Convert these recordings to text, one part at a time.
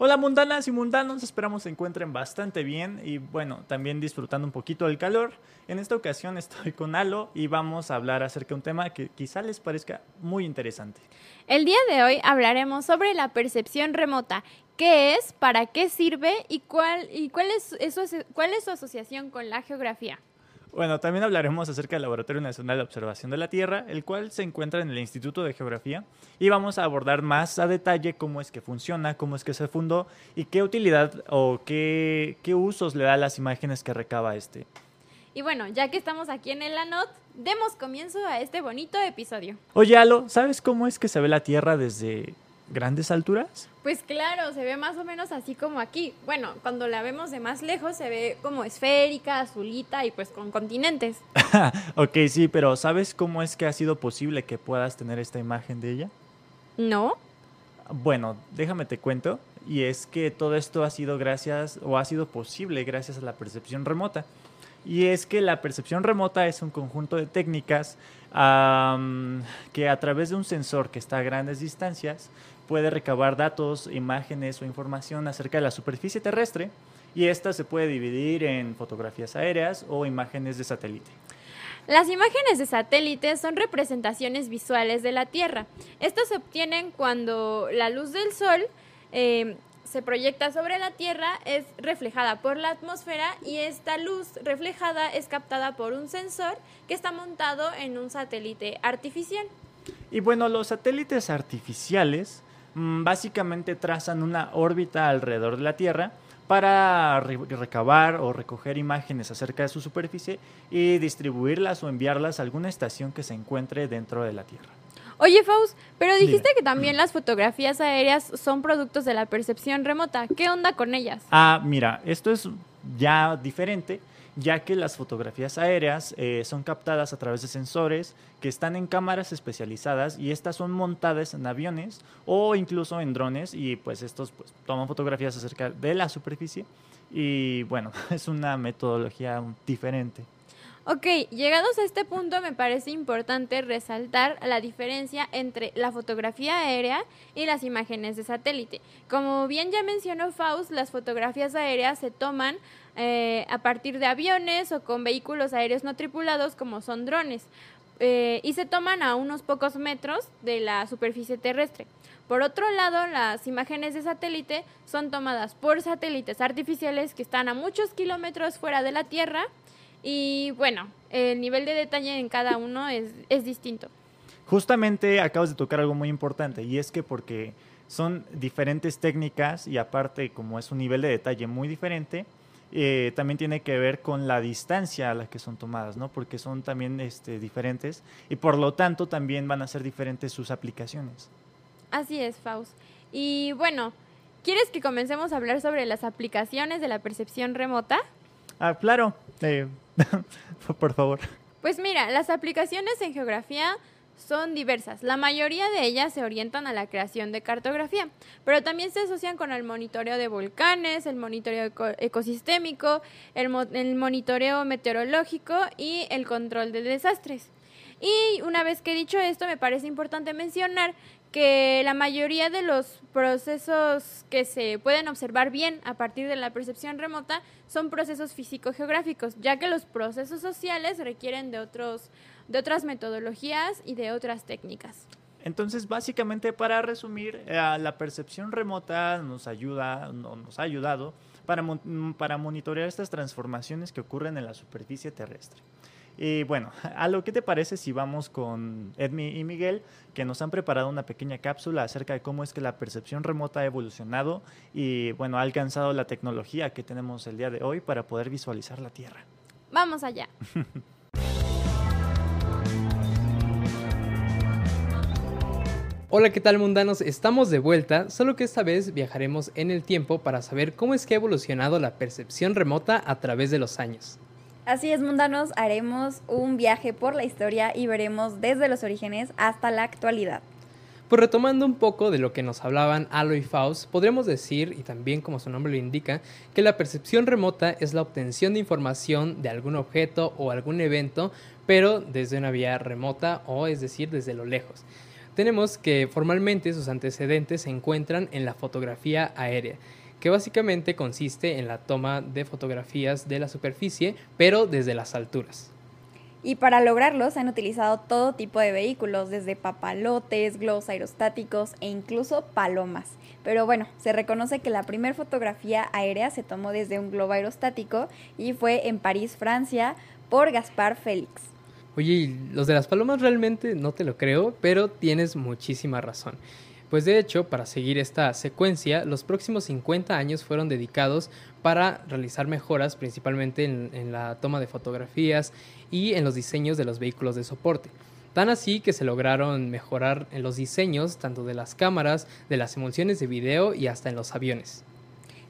Hola mundanas y mundanos, esperamos se encuentren bastante bien y bueno, también disfrutando un poquito del calor. En esta ocasión estoy con Alo y vamos a hablar acerca de un tema que quizá les parezca muy interesante. El día de hoy hablaremos sobre la percepción remota, qué es, para qué sirve y cuál, y cuál, es, cuál es su asociación con la geografía. Bueno, también hablaremos acerca del Laboratorio Nacional de Observación de la Tierra, el cual se encuentra en el Instituto de Geografía, y vamos a abordar más a detalle cómo es que funciona, cómo es que se fundó y qué utilidad o qué, qué usos le da a las imágenes que recaba este. Y bueno, ya que estamos aquí en el ANOT, demos comienzo a este bonito episodio. Oye, Alo, ¿sabes cómo es que se ve la Tierra desde grandes alturas? Pues claro, se ve más o menos así como aquí. Bueno, cuando la vemos de más lejos se ve como esférica, azulita y pues con continentes. ok, sí, pero ¿sabes cómo es que ha sido posible que puedas tener esta imagen de ella? No. Bueno, déjame te cuento. Y es que todo esto ha sido gracias o ha sido posible gracias a la percepción remota. Y es que la percepción remota es un conjunto de técnicas que a través de un sensor que está a grandes distancias puede recabar datos, imágenes o información acerca de la superficie terrestre y esta se puede dividir en fotografías aéreas o imágenes de satélite. Las imágenes de satélite son representaciones visuales de la Tierra. Estas se obtienen cuando la luz del Sol eh, se proyecta sobre la Tierra, es reflejada por la atmósfera y esta luz reflejada es captada por un sensor que está montado en un satélite artificial. Y bueno, los satélites artificiales básicamente trazan una órbita alrededor de la Tierra para recabar o recoger imágenes acerca de su superficie y distribuirlas o enviarlas a alguna estación que se encuentre dentro de la Tierra. Oye, Faust, pero dijiste que también las fotografías aéreas son productos de la percepción remota. ¿Qué onda con ellas? Ah, mira, esto es ya diferente ya que las fotografías aéreas eh, son captadas a través de sensores que están en cámaras especializadas y estas son montadas en aviones o incluso en drones y pues estos pues, toman fotografías acerca de la superficie y bueno, es una metodología diferente. Ok, llegados a este punto me parece importante resaltar la diferencia entre la fotografía aérea y las imágenes de satélite. Como bien ya mencionó Faust, las fotografías aéreas se toman eh, a partir de aviones o con vehículos aéreos no tripulados como son drones eh, y se toman a unos pocos metros de la superficie terrestre. Por otro lado, las imágenes de satélite son tomadas por satélites artificiales que están a muchos kilómetros fuera de la Tierra y bueno, el nivel de detalle en cada uno es, es distinto. Justamente acabas de tocar algo muy importante y es que porque son diferentes técnicas y aparte como es un nivel de detalle muy diferente, eh, también tiene que ver con la distancia a la que son tomadas, ¿no? Porque son también este, diferentes y por lo tanto también van a ser diferentes sus aplicaciones. Así es, Faust. Y bueno, ¿quieres que comencemos a hablar sobre las aplicaciones de la percepción remota? Ah, claro. Eh, por favor. Pues mira, las aplicaciones en geografía son diversas. La mayoría de ellas se orientan a la creación de cartografía, pero también se asocian con el monitoreo de volcanes, el monitoreo ecosistémico, el, el monitoreo meteorológico y el control de desastres. Y una vez que he dicho esto, me parece importante mencionar que la mayoría de los procesos que se pueden observar bien a partir de la percepción remota son procesos físico-geográficos, ya que los procesos sociales requieren de, otros, de otras metodologías y de otras técnicas. Entonces, básicamente, para resumir, eh, la percepción remota nos ayuda, nos ha ayudado para, para monitorear estas transformaciones que ocurren en la superficie terrestre. Y bueno, a lo que te parece si vamos con Edmi y Miguel, que nos han preparado una pequeña cápsula acerca de cómo es que la percepción remota ha evolucionado y bueno, ha alcanzado la tecnología que tenemos el día de hoy para poder visualizar la Tierra. Vamos allá. Hola, ¿qué tal mundanos? Estamos de vuelta, solo que esta vez viajaremos en el tiempo para saber cómo es que ha evolucionado la percepción remota a través de los años. Así es, mundanos, haremos un viaje por la historia y veremos desde los orígenes hasta la actualidad. Pues retomando un poco de lo que nos hablaban Alo y Faust, podremos decir, y también como su nombre lo indica, que la percepción remota es la obtención de información de algún objeto o algún evento, pero desde una vía remota o es decir, desde lo lejos. tenemos que formalmente sus antecedentes se encuentran en la fotografía aérea, que básicamente consiste en la toma de fotografías de la superficie, pero desde las alturas. Y para lograrlo se han utilizado todo tipo de vehículos, desde papalotes, globos aerostáticos e incluso palomas. Pero bueno, se reconoce que la primera fotografía aérea se tomó desde un globo aerostático y fue en París, Francia, por Gaspar Félix. Oye, los de las palomas realmente no te lo creo, pero tienes muchísima razón. Pues de hecho, para seguir esta secuencia, los próximos 50 años fueron dedicados para realizar mejoras principalmente en, la toma de fotografías y en los diseños de los vehículos de soporte. Tan así que se lograron mejorar en los diseños tanto de las cámaras, de las emulsiones de video y hasta en los aviones.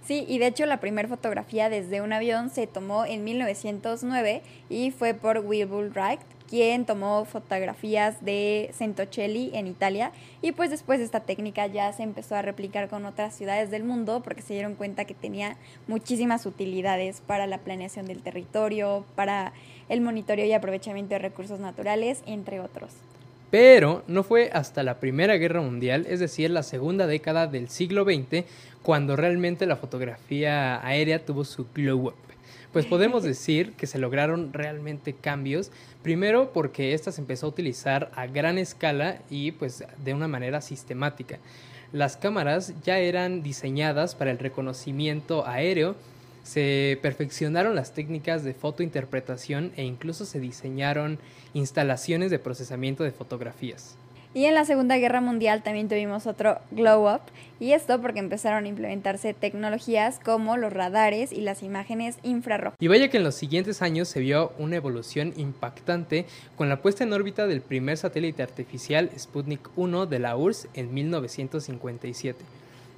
Sí, y de hecho la primera fotografía desde un avión se tomó en 1909 y fue por Wilbur Wright, quien tomó fotografías de Centocelli en Italia y pues después esta técnica ya se empezó a replicar con otras ciudades del mundo porque se dieron cuenta que tenía muchísimas utilidades para la planeación del territorio, para el monitoreo y aprovechamiento de recursos naturales, entre otros. Pero no fue hasta la Primera Guerra Mundial, es decir, la segunda década del siglo XX, cuando realmente la fotografía aérea tuvo su glow up. Pues podemos decir que se lograron realmente cambios, primero porque esta se empezó a utilizar a gran escala y pues de una manera sistemática. Las cámaras ya eran diseñadas para el reconocimiento aéreo, se perfeccionaron las técnicas de fotointerpretación e incluso se diseñaron instalaciones de procesamiento de fotografías. Y en la Segunda Guerra Mundial también tuvimos otro glow up, y esto porque empezaron a implementarse tecnologías como los radares y las imágenes infrarrojas. Y vaya que en los siguientes años se vio una evolución impactante con la puesta en órbita del primer satélite artificial Sputnik 1 de la URSS en 1957.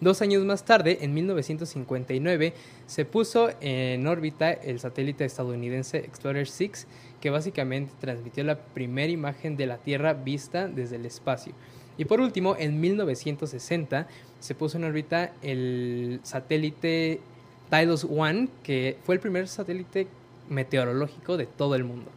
Dos años más tarde, en 1959, se puso en órbita el satélite estadounidense Explorer 6, que básicamente transmitió la primera imagen de la Tierra vista desde el espacio. Y por último, en 1960 se puso en órbita el satélite Tidus One, que fue el primer satélite meteorológico de todo el mundo.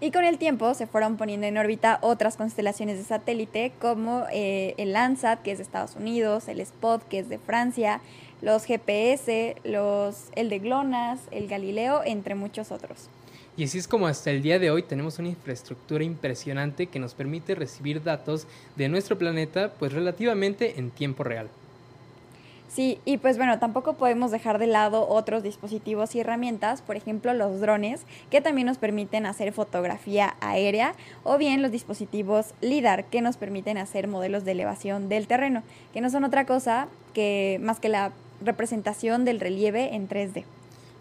Y con el tiempo se fueron poniendo en órbita otras constelaciones de satélite como eh, el Landsat, que es de Estados Unidos, el Spot, que es de Francia, los GPS, los, el de GLONASS, el Galileo, entre muchos otros. Y así es como hasta el día de hoy tenemos una infraestructura impresionante que nos permite recibir datos de nuestro planeta pues relativamente en tiempo real. Sí, y pues bueno, tampoco podemos dejar de lado otros dispositivos y herramientas, por ejemplo los drones, que también nos permiten hacer fotografía aérea, o bien los dispositivos LIDAR, que nos permiten hacer modelos de elevación del terreno, que no son otra cosa que más que la representación del relieve en 3D.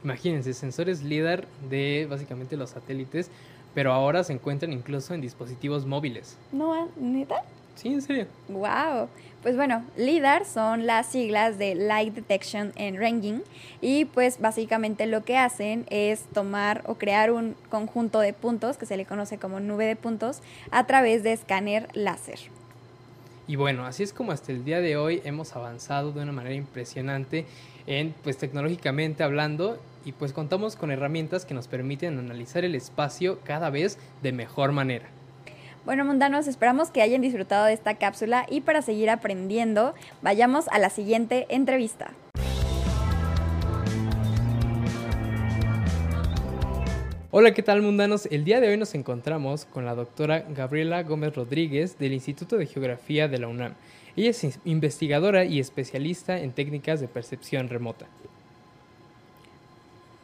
Imagínense, sensores LIDAR de básicamente los satélites, pero ahora se encuentran incluso en dispositivos móviles. ¿No, neta? Sí, en serio. Wow. Pues bueno, LIDAR son las siglas de Light Detection and Ranging y pues básicamente lo que hacen es tomar o crear un conjunto de puntos que se le conoce como nube de puntos a través de escáner láser. Y bueno, así es como hasta el día de hoy hemos avanzado de una manera impresionante en pues tecnológicamente hablando y pues contamos con herramientas que nos permiten analizar el espacio cada vez de mejor manera. Bueno, mundanos, esperamos que hayan disfrutado de esta cápsula y para seguir aprendiendo, vayamos a la siguiente entrevista. Hola, ¿qué tal mundanos? El día de hoy nos encontramos con la doctora Gabriela Gómez Rodríguez del Instituto de Geografía de la UNAM. Ella es investigadora y especialista en técnicas de percepción remota.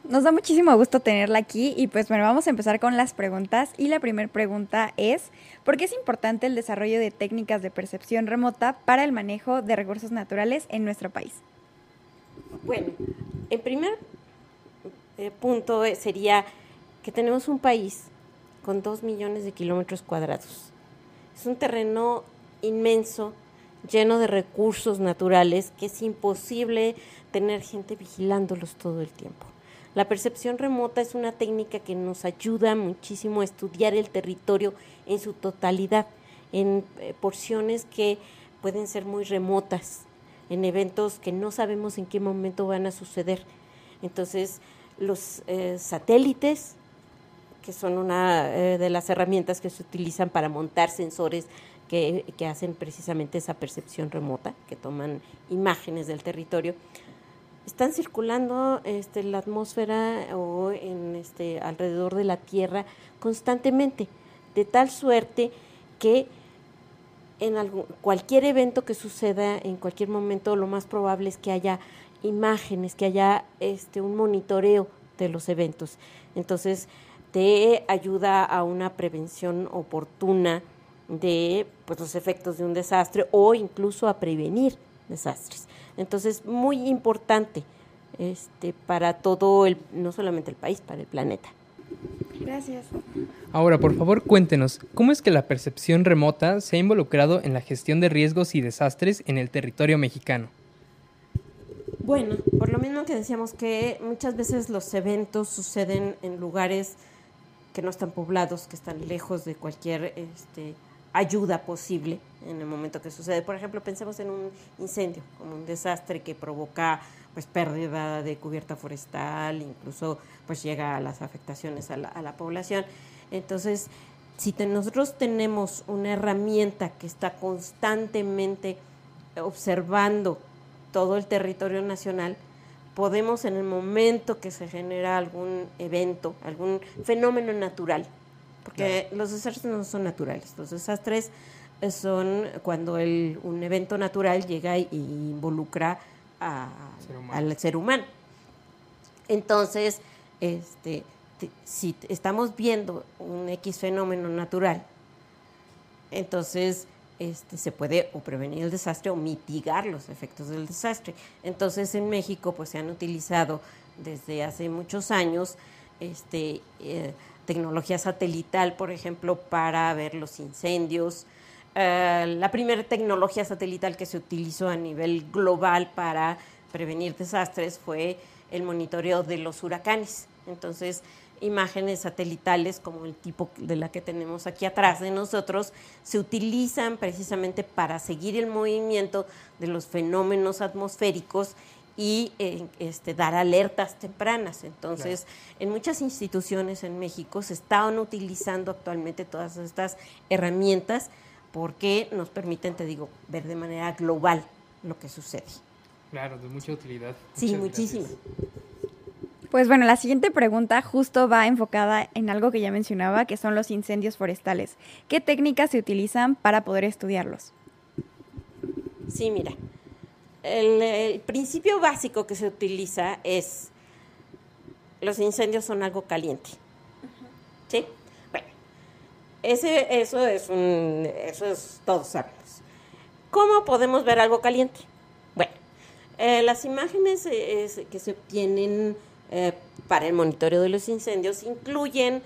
Nos da muchísimo gusto tenerla aquí y pues bueno, vamos a empezar con las preguntas y la primera pregunta es, ¿por qué es importante el desarrollo de técnicas de percepción remota para el manejo de recursos naturales en nuestro país? Bueno, el primer eh, punto sería que tenemos un país con dos millones de kilómetros cuadrados. Es un terreno inmenso, lleno de recursos naturales, que es imposible tener gente vigilándolos todo el tiempo. La percepción remota es una técnica que nos ayuda muchísimo a estudiar el territorio en su totalidad, en eh, porciones que pueden ser muy remotas, en eventos que no sabemos en qué momento van a suceder. Entonces, los eh, satélites que son una eh, de las herramientas que se utilizan para montar sensores que, que hacen precisamente esa percepción remota, que toman imágenes del territorio, están circulando este, la atmósfera o en este, alrededor de la Tierra constantemente, de tal suerte que en cualquier evento que suceda, en cualquier momento, lo más probable es que haya imágenes, que haya este, un monitoreo de los eventos. Entonces, te ayuda a una prevención oportuna de pues, los efectos de un desastre o incluso a prevenir desastres. Entonces, muy importante este, para todo el, no solamente el país, para el planeta. Gracias. Ahora, por favor, cuéntenos, ¿cómo es que la percepción remota se ha involucrado en la gestión de riesgos y desastres en el territorio mexicano? Bueno, por lo mismo que decíamos que muchas veces los eventos suceden en lugares que no están poblados, que están lejos de cualquier este, ayuda posible en el momento que sucede. Por ejemplo, pensemos en un incendio, como un desastre que provoca pues pérdida de cubierta forestal, incluso pues llega a las afectaciones a la, a la población. Entonces, si nosotros tenemos una herramienta que está constantemente observando todo el territorio nacional, podemos en el momento que se genera algún evento, algún fenómeno natural, porque los desastres no son naturales, los desastres son cuando el, un evento natural llega e involucra al ser humano. Entonces, este, si estamos viendo un X fenómeno natural, entonces este, se puede o prevenir el desastre o mitigar los efectos del desastre. Entonces en México pues se han utilizado desde hace muchos años este, eh, tecnología satelital, por ejemplo, para ver los incendios. Eh, la primera tecnología satelital que se utilizó a nivel global para prevenir desastres fue el monitoreo de los huracanes. Entonces, imágenes satelitales como el tipo de la que tenemos aquí atrás de nosotros se utilizan precisamente para seguir el movimiento de los fenómenos atmosféricos y eh, este, dar alertas tempranas. Entonces, en muchas instituciones en México se están utilizando actualmente todas estas herramientas porque nos permiten, te digo, ver de manera global lo que sucede. Claro, de mucha utilidad. Sí, muchísimo. Pues bueno, la siguiente pregunta justo va enfocada en algo que ya mencionaba, que son los incendios forestales. ¿Qué técnicas se utilizan para poder estudiarlos? Sí, mira, el, principio básico que se utiliza es los incendios son algo caliente. ¿Sí? Bueno, ese, eso es un, eso es todos sabemos. ¿Cómo podemos ver algo caliente? Bueno, eh, las imágenes eh, que se obtienen eh, para el monitoreo de los incendios incluyen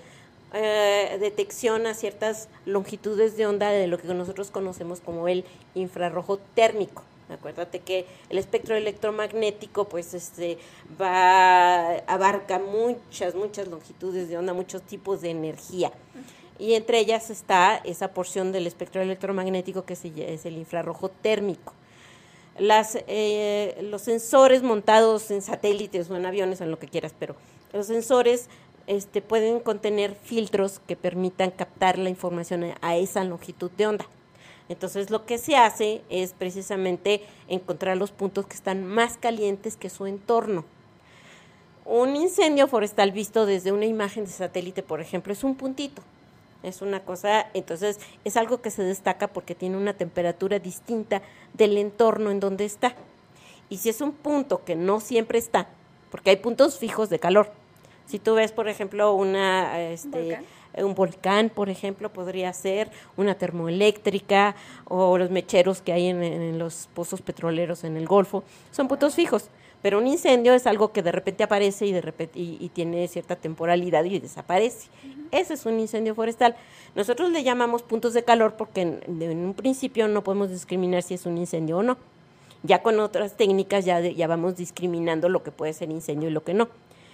eh, detección a ciertas longitudes de onda de lo que nosotros conocemos como el infrarrojo térmico. Acuérdate que el espectro electromagnético pues este va abarca muchas muchas longitudes de onda, muchos tipos de energía. Y entre ellas está esa porción del espectro electromagnético que es el infrarrojo térmico las, eh, los sensores montados en satélites o en aviones, en lo que quieras, pero los sensores este, pueden contener filtros que permitan captar la información a esa longitud de onda. Entonces lo que se hace es precisamente encontrar los puntos que están más calientes que su entorno. Un incendio forestal visto desde una imagen de satélite, por ejemplo, es un puntito. Es una cosa, entonces es algo que se destaca porque tiene una temperatura distinta del entorno en donde está. Y si es un punto que no siempre está, porque hay puntos fijos de calor. Si tú ves, por ejemplo, una, este, un volcán, por ejemplo, podría ser una termoeléctrica o los mecheros que hay en, en los pozos petroleros en el Golfo, son puntos fijos. Pero un incendio es algo que de repente aparece y, de repente, y, tiene cierta temporalidad y desaparece. Ese es un incendio forestal. Nosotros le llamamos puntos de calor porque en, un principio no podemos discriminar si es un incendio o no. Ya con otras técnicas ya, ya vamos discriminando lo que puede ser incendio y lo que no.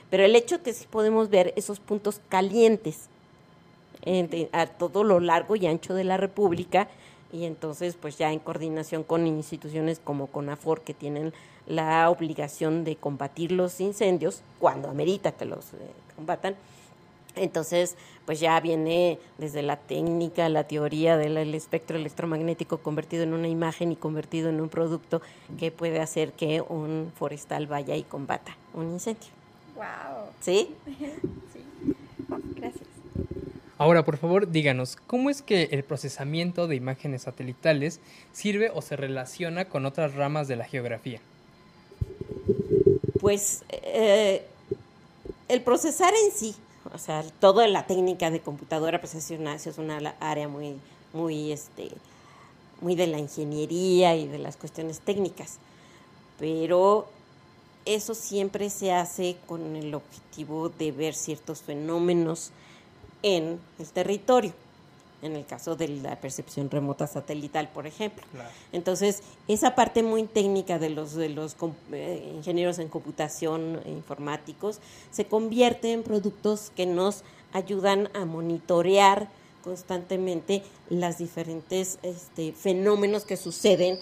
Pero el hecho que sí podemos ver esos puntos calientes a todo lo largo y ancho de la República y entonces pues ya en coordinación con instituciones como CONAFOR que tienen la obligación de combatir los incendios cuando amerita que los eh, combatan, Entonces, pues ya viene desde la técnica, la teoría del el espectro electromagnético convertido en una imagen y convertido en un producto que puede hacer que un forestal vaya y combata un incendio. Wow. ¿Sí? Sí. Gracias. Ahora, por favor, díganos, ¿cómo es que el procesamiento de imágenes satelitales sirve o se relaciona con otras ramas de la geografía? Pues eh, el procesar en sí, o sea, toda la técnica de computadora, pues es una, es una área muy, muy, este, muy de la ingeniería y de las cuestiones técnicas. Pero eso siempre se hace con el objetivo de ver ciertos fenómenos en el territorio. En el caso de la percepción remota satelital, por ejemplo. Entonces, esa parte muy técnica de los, de los eh, ingenieros en computación e informáticos se convierte en productos que nos ayudan a monitorear constantemente las diferentes este, fenómenos que suceden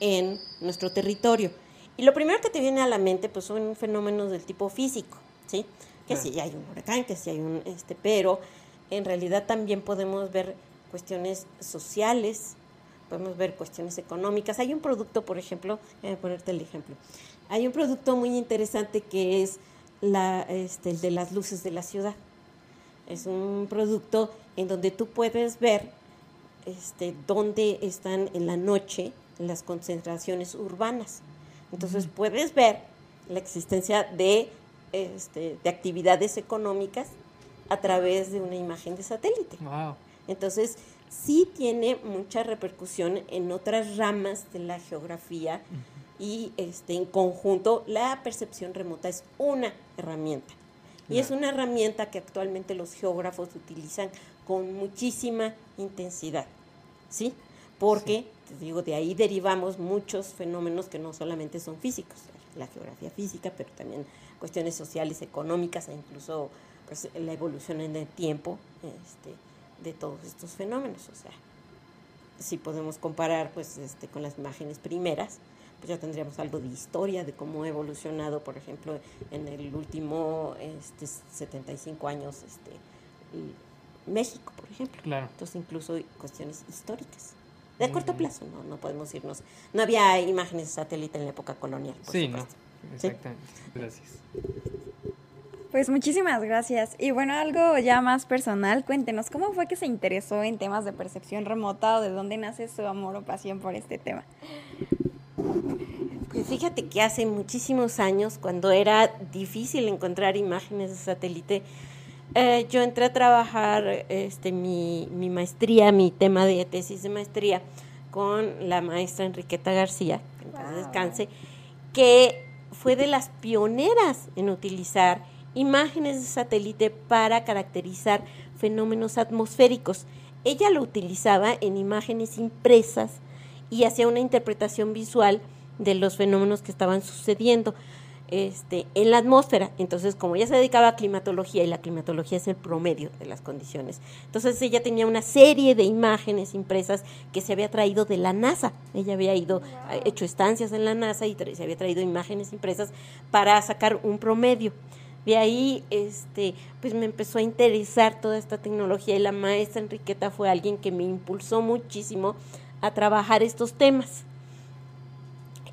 en nuestro territorio. Y lo primero que te viene a la mente pues son fenómenos del tipo físico, ¿sí? Que si hay un huracán, que si hay un este, pero en realidad también podemos ver cuestiones sociales, podemos ver cuestiones económicas. Hay un producto, por ejemplo, voy a ponerte el ejemplo. Hay un producto muy interesante que es la, este, el de las luces de la ciudad. Es un producto en donde tú puedes ver este, dónde están en la noche las concentraciones urbanas. Entonces puedes ver la existencia de, este, de actividades económicas a través de una imagen de satélite. Wow. Entonces, sí tiene mucha repercusión en otras ramas de la geografía y este, en conjunto la percepción remota es una herramienta. Y es una herramienta que actualmente los geógrafos utilizan con muchísima intensidad, ¿sí? Porque, te digo, de ahí derivamos muchos fenómenos que no solamente son físicos, la geografía física, pero también cuestiones sociales, económicas e incluso pues, la evolución en el tiempo este, de todos estos fenómenos. O sea, si podemos comparar pues, este, con las imágenes primeras, pues ya tendríamos algo de historia, de cómo ha evolucionado, por ejemplo, en el último este, 75 años este, México, por ejemplo. Claro. Entonces, incluso cuestiones históricas. De corto plazo, no, no podemos irnos. No había imágenes de satélite en la época colonial. Por Sí, no. supuesto. Exactamente. Gracias. Pues muchísimas gracias. Y bueno, algo ya más personal, cuéntenos, ¿cómo fue que se interesó en temas de percepción remota o de dónde nace su amor o pasión por este tema? Pues fíjate que hace muchísimos años, cuando era difícil encontrar imágenes de satélite, eh, yo entré a trabajar este, mi, mi maestría, mi tema de tesis de maestría, con la maestra Enriqueta García, que en paz Wow. descanse, que fue de las pioneras en utilizar imágenes de satélite para caracterizar fenómenos atmosféricos. Ella lo utilizaba en imágenes impresas y hacía una interpretación visual de los fenómenos que estaban sucediendo este, en la atmósfera. Entonces, como ella se dedicaba a climatología y la climatología es el promedio de las condiciones, entonces ella tenía una serie de imágenes impresas que se había traído de la NASA. Ella había ido, hecho estancias en la NASA y se había traído imágenes impresas para sacar un promedio. De ahí, este, pues me empezó a interesar toda esta tecnología y la maestra Enriqueta fue alguien que me impulsó muchísimo a trabajar estos temas.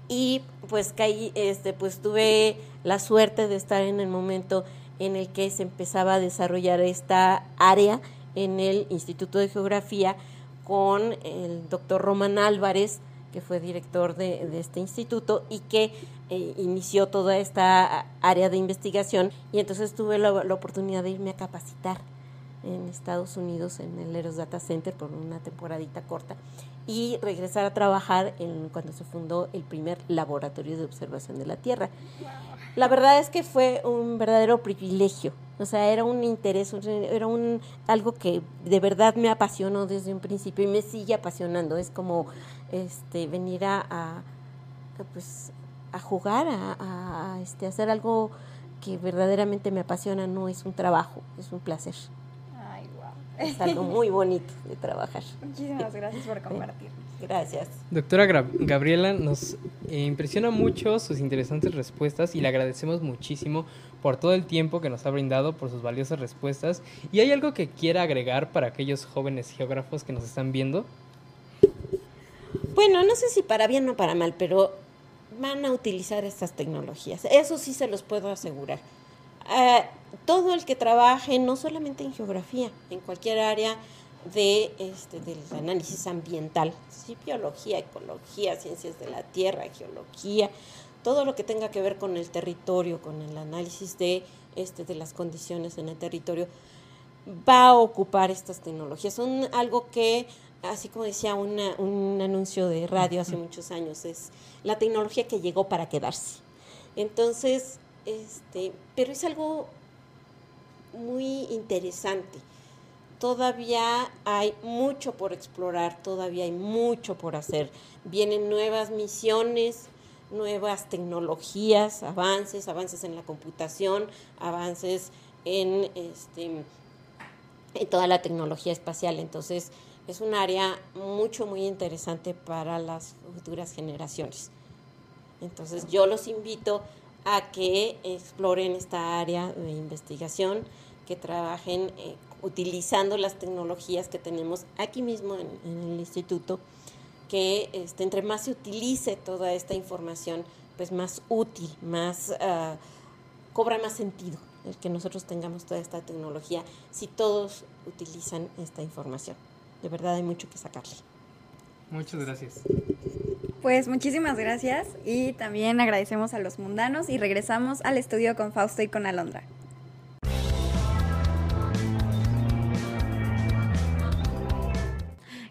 Y pues caí, este, pues tuve la suerte de estar en el momento en el que se empezaba a desarrollar esta área en el Instituto de Geografía con el doctor Román Álvarez, que fue director de, de este instituto y que eh, inició toda esta área de investigación. Y entonces tuve la, la oportunidad de irme a capacitar en Estados Unidos en el Eros Data Center por una temporadita corta y regresar a trabajar en cuando se fundó el primer laboratorio de observación de la Tierra. La verdad es que fue un verdadero privilegio, o sea, era un interés, era un algo que de verdad me apasionó desde un principio y me sigue apasionando. Es como este venir a, a- a, pues a jugar, a, a- este hacer algo que verdaderamente me apasiona, no es un trabajo, es un placer. Ay, wow. Es algo muy bonito de trabajar. Muchísimas gracias por compartir. Gracias. Doctora Gra- Gabriela, nos Eh, impresiona mucho sus interesantes respuestas y le agradecemos muchísimo por todo el tiempo que nos ha brindado, por sus valiosas respuestas. ¿Y hay algo que quiera agregar para aquellos jóvenes geógrafos que nos están viendo? Bueno, no sé si para bien o para mal, pero van a utilizar estas tecnologías. Eso sí se los puedo asegurar. Eh, todo el que trabaje, no solamente en geografía, en cualquier área de, este, del análisis ambiental, ¿sí? biología, ecología, ciencias de la tierra, geología, todo lo que tenga que ver con el territorio, con el análisis de, este, de las condiciones en el territorio, va a ocupar estas tecnologías. Son algo que, así como decía un anuncio de radio hace muchos años, es la tecnología que llegó para quedarse. Entonces, este, pero es algo muy interesante. Todavía hay mucho por explorar, todavía hay mucho por hacer. Vienen nuevas misiones, nuevas tecnologías, avances, avances en la computación, avances en, este, en toda la tecnología espacial. Entonces, es un área mucho, muy interesante para las futuras generaciones. Entonces, yo los invito a que exploren esta área de investigación, que trabajen eh, utilizando las tecnologías que tenemos aquí mismo en, el instituto, que este, entre más se utilice toda esta información, pues más útil, más ah, cobra más sentido el que nosotros tengamos toda esta tecnología si todos utilizan esta información. De verdad hay mucho que sacarle. Muchas gracias. Pues muchísimas gracias y también agradecemos a los mundanos y regresamos al estudio con Fausto y con Alondra.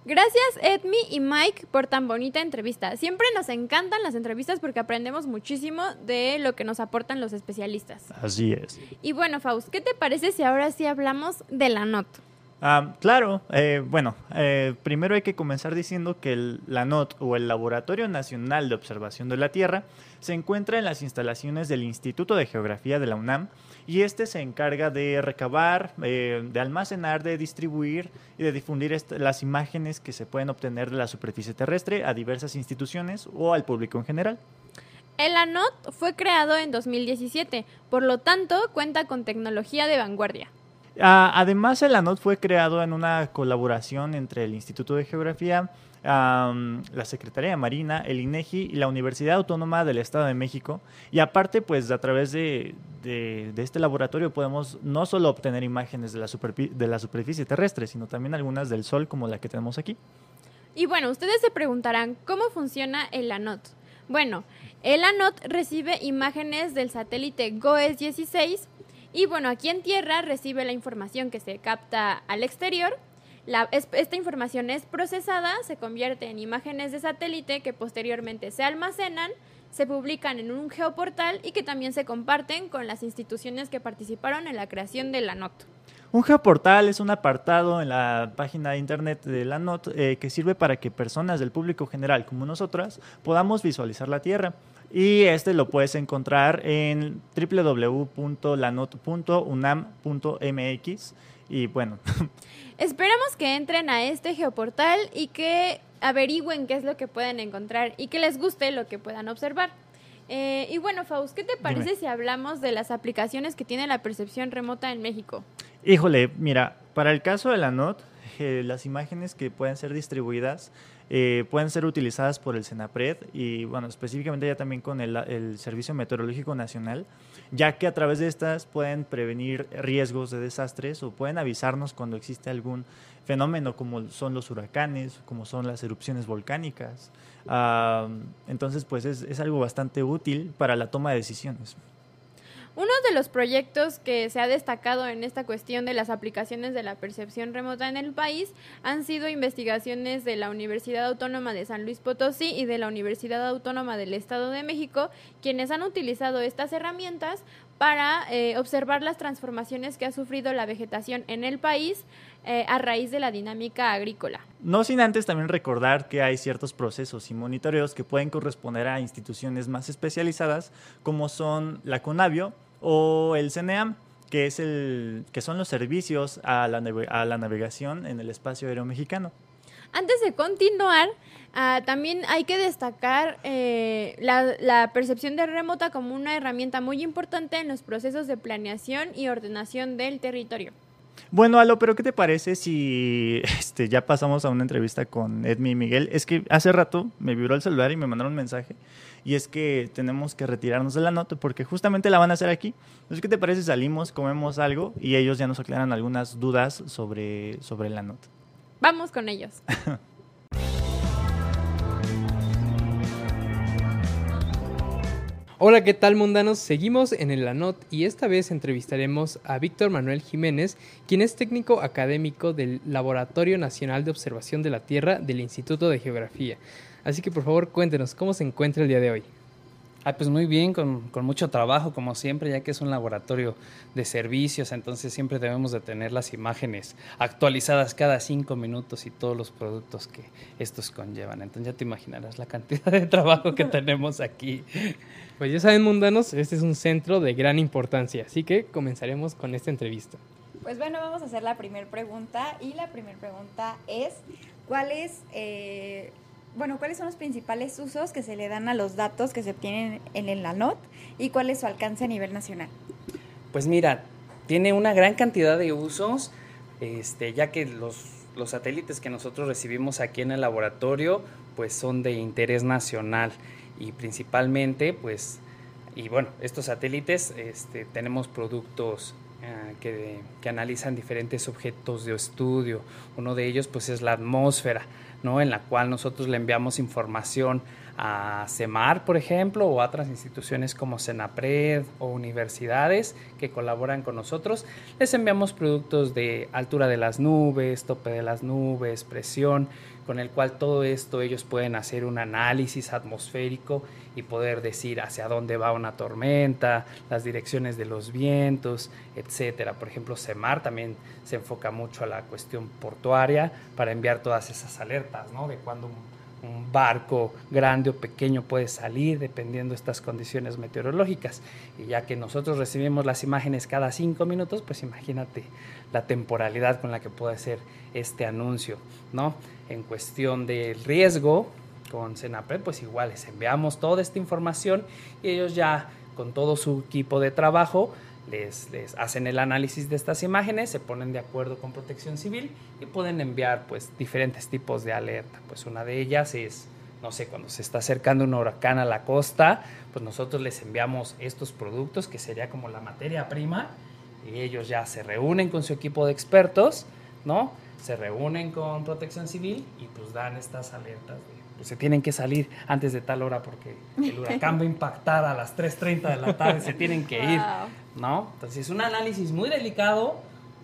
Gracias Edmi y Mike por tan bonita entrevista. Siempre nos encantan las entrevistas porque aprendemos muchísimo de lo que nos aportan los especialistas. Así es. Y bueno, Faust, ¿qué te parece si ahora sí hablamos de la nota? Ah, claro, eh, bueno, eh, primero hay que comenzar diciendo que la NOT o el Laboratorio Nacional de Observación de la Tierra se encuentra en las instalaciones del Instituto de Geografía de la UNAM y este se encarga de recabar, eh, de almacenar, de distribuir y de difundir las imágenes que se pueden obtener de la superficie terrestre a diversas instituciones o al público en general. El ANOT fue creado en 2017, por lo tanto cuenta con tecnología de vanguardia. Ah, además, el ANOT fue creado en una colaboración entre el Instituto de Geografía, la Secretaría de Marina, el INEGI y la Universidad Autónoma del Estado de México. Y aparte, pues a través de, este laboratorio podemos no solo obtener imágenes de la, de la superficie terrestre, sino también algunas del Sol, como la que tenemos aquí. Y bueno, ustedes se preguntarán, ¿cómo funciona el ANOT? Bueno, el ANOT recibe imágenes del satélite GOES-16 y bueno, aquí en tierra recibe la información que se capta al exterior. esta información es procesada, se convierte en imágenes de satélite que posteriormente se almacenan, se publican en un geoportal y que también se comparten con las instituciones que participaron en la creación de la NOT. Un geoportal es un apartado en la página de internet de la NOT eh, que sirve para que personas del público general como nosotras podamos visualizar la Tierra. Y este lo puedes encontrar en www.lanot.unam.mx. Y bueno. Esperamos que entren a este geoportal y que averigüen qué es lo que pueden encontrar y que les guste lo que puedan observar. Eh, y bueno, Faust, ¿qué te parece si hablamos de las aplicaciones que tiene la percepción remota en México? Híjole, mira, para el caso de la NOT, eh, las imágenes que pueden ser distribuidas eh, pueden ser utilizadas por el CENAPRED y, bueno, específicamente ya también con el, Servicio Meteorológico Nacional, ya que a través de estas pueden prevenir riesgos de desastres o pueden avisarnos cuando existe algún fenómeno como son los huracanes, como son las erupciones volcánicas. Ah, entonces, pues es, es algo bastante útil para la toma de decisiones. Uno de los proyectos que se ha destacado en esta cuestión de las aplicaciones de la percepción remota en el país han sido investigaciones de la Universidad Autónoma de San Luis Potosí y de la Universidad Autónoma del Estado de México, quienes han utilizado estas herramientas para eh, observar las transformaciones que ha sufrido la vegetación en el país eh, a raíz de la dinámica agrícola. No sin antes también recordar que hay ciertos procesos y monitoreos que pueden corresponder a instituciones más especializadas, como son la CONAVIO, o el CNEAM, que, es el, que son los servicios a la, a la navegación en el espacio aéreo mexicano. Antes de continuar, ah, también hay que destacar eh, la, la percepción de remota como una herramienta muy importante en los procesos de planeación y ordenación del territorio. Bueno, Alo, pero ¿qué te parece si este, ya pasamos a una entrevista con Edmi y Miguel? Es que hace rato me vibró el celular y me mandaron un mensaje y es que tenemos que retirarnos de la nota porque justamente la van a hacer aquí. Entonces, ¿qué te parece salimos, comemos algo y ellos ya nos aclaran algunas dudas sobre, sobre la nota? Vamos con ellos. Hola, ¿qué tal mundanos? Seguimos en el ANOT y esta vez entrevistaremos a Víctor Manuel Jiménez, quien es técnico académico del Laboratorio Nacional de Observación de la Tierra del Instituto de Geografía. Así que por favor cuéntenos cómo se encuentra el día de hoy. Ah, pues muy bien, con, con, mucho trabajo, como siempre, ya que es un laboratorio de servicios, entonces siempre debemos de tener las imágenes actualizadas cada cinco minutos y todos los productos que estos conllevan. Entonces ya te imaginarás la cantidad de trabajo que tenemos aquí. Pues ya saben, mundanos, este es un centro de gran importancia, así que comenzaremos con esta entrevista. Pues bueno, vamos a hacer la primera pregunta y la primera pregunta es, ¿cuál es... Eh, bueno, ¿cuáles son los principales usos que se le dan a los datos que se obtienen en el ANOT y cuál es su alcance a nivel nacional? Pues mira, tiene una gran cantidad de usos, este, ya que los, los satélites que nosotros recibimos aquí en el laboratorio pues son de interés nacional y principalmente pues y bueno estos satélites este, tenemos productos uh, que, que, analizan diferentes objetos de estudio uno de ellos pues es la atmósfera ¿no? en la cual nosotros le enviamos información a CEMAR, por ejemplo, o a otras instituciones como CENAPRED o universidades que colaboran con nosotros. Les enviamos productos de altura de las nubes, tope de las nubes, presión, con el cual todo esto ellos pueden hacer un análisis atmosférico y poder decir hacia dónde va una tormenta, las direcciones de los vientos, etcétera. Por ejemplo, CEMAR también se enfoca mucho a la cuestión portuaria para enviar todas esas alertas, ¿no? De cuando un barco grande o pequeño puede salir dependiendo de estas condiciones meteorológicas. Y ya que nosotros recibimos las imágenes cada cinco minutos, pues imagínate la temporalidad con la que puede ser este anuncio, ¿no? En cuestión del riesgo, con Senapred, pues igual les enviamos toda esta información y ellos ya con todo su equipo de trabajo les, hacen el análisis de estas imágenes, se ponen de acuerdo con protección civil y pueden enviar pues diferentes tipos de alerta. Pues una de ellas es, no sé, cuando se está acercando un huracán a la costa, pues nosotros les enviamos estos productos que sería como la materia prima y ellos ya se reúnen con su equipo de expertos, ¿no? Se reúnen con protección civil y pues dan estas alertas de pues se tienen que salir antes de tal hora porque el huracán va a impactar a las 3.30 de la tarde, se tienen que ir, ¿no? Entonces es un análisis muy delicado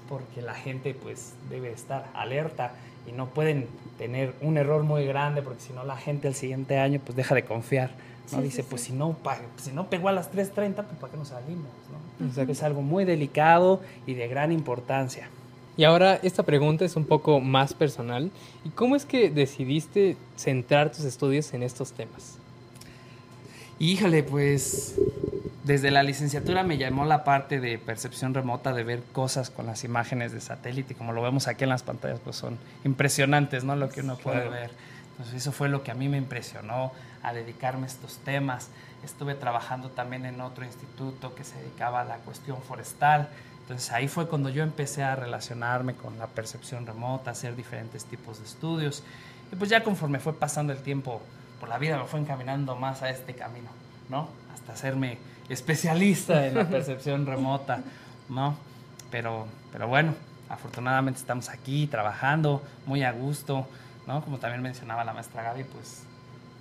porque la gente pues debe estar alerta y no pueden tener un error muy grande porque si no la gente el siguiente año pues deja de confiar, ¿no? Sí, Dice, sí, pues sí. Si, no, si no pegó a las 3.30, pues ¿para qué nos salimos, no? Exacto. Es algo muy delicado y de gran importancia. Y ahora esta pregunta es un poco más personal. ¿Y cómo es que decidiste centrar tus estudios en estos temas? Híjole, pues desde la licenciatura me llamó la parte de percepción remota, de ver cosas con las imágenes de satélite, como lo vemos aquí en las pantallas, pues son impresionantes, ¿no? Lo que uno puede claro. ver. Entonces eso fue lo que a mí me impresionó a dedicarme a estos temas. Estuve trabajando también en otro instituto que se dedicaba a la cuestión forestal. Entonces ahí fue cuando yo empecé a relacionarme con la percepción remota, hacer diferentes tipos de estudios. Y pues ya conforme fue pasando el tiempo por la vida me fue encaminando más a este camino, ¿no? Hasta hacerme especialista en la percepción remota, ¿no? Pero, pero bueno, afortunadamente estamos aquí trabajando muy a gusto, ¿no? Como también mencionaba la maestra Gaby, pues,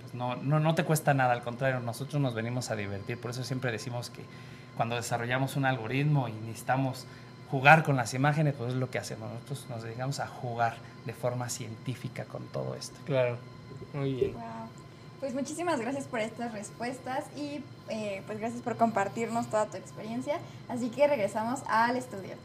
pues no, no, no te cuesta nada, al contrario, nosotros nos venimos a divertir, por eso siempre decimos que cuando desarrollamos un algoritmo y necesitamos jugar con las imágenes, pues es lo que hacemos. Nosotros nos dedicamos a jugar de forma científica con todo esto. Claro, muy bien. Wow. Pues muchísimas gracias por estas respuestas y eh, pues gracias por compartirnos toda tu experiencia. Así que regresamos al estudio.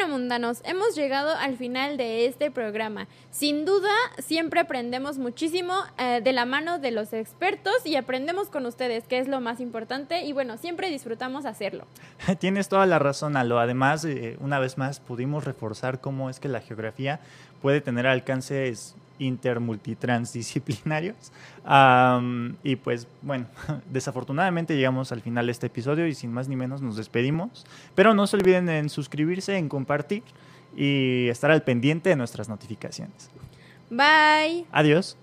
Bueno, mundanos, hemos llegado al final de este programa. Sin duda, siempre aprendemos muchísimo eh, de la mano de los expertos y aprendemos con ustedes, que es lo más importante. Y bueno, siempre disfrutamos hacerlo. Tienes toda la razón, Alo. Además, eh, una vez más, pudimos reforzar cómo es que la geografía puede tener alcances intermultitransdisciplinarios. Y pues bueno, desafortunadamente llegamos al final de este episodio y sin más ni menos nos despedimos. Pero no se olviden en suscribirse, en compartir y estar al pendiente de nuestras notificaciones. Bye. Adiós.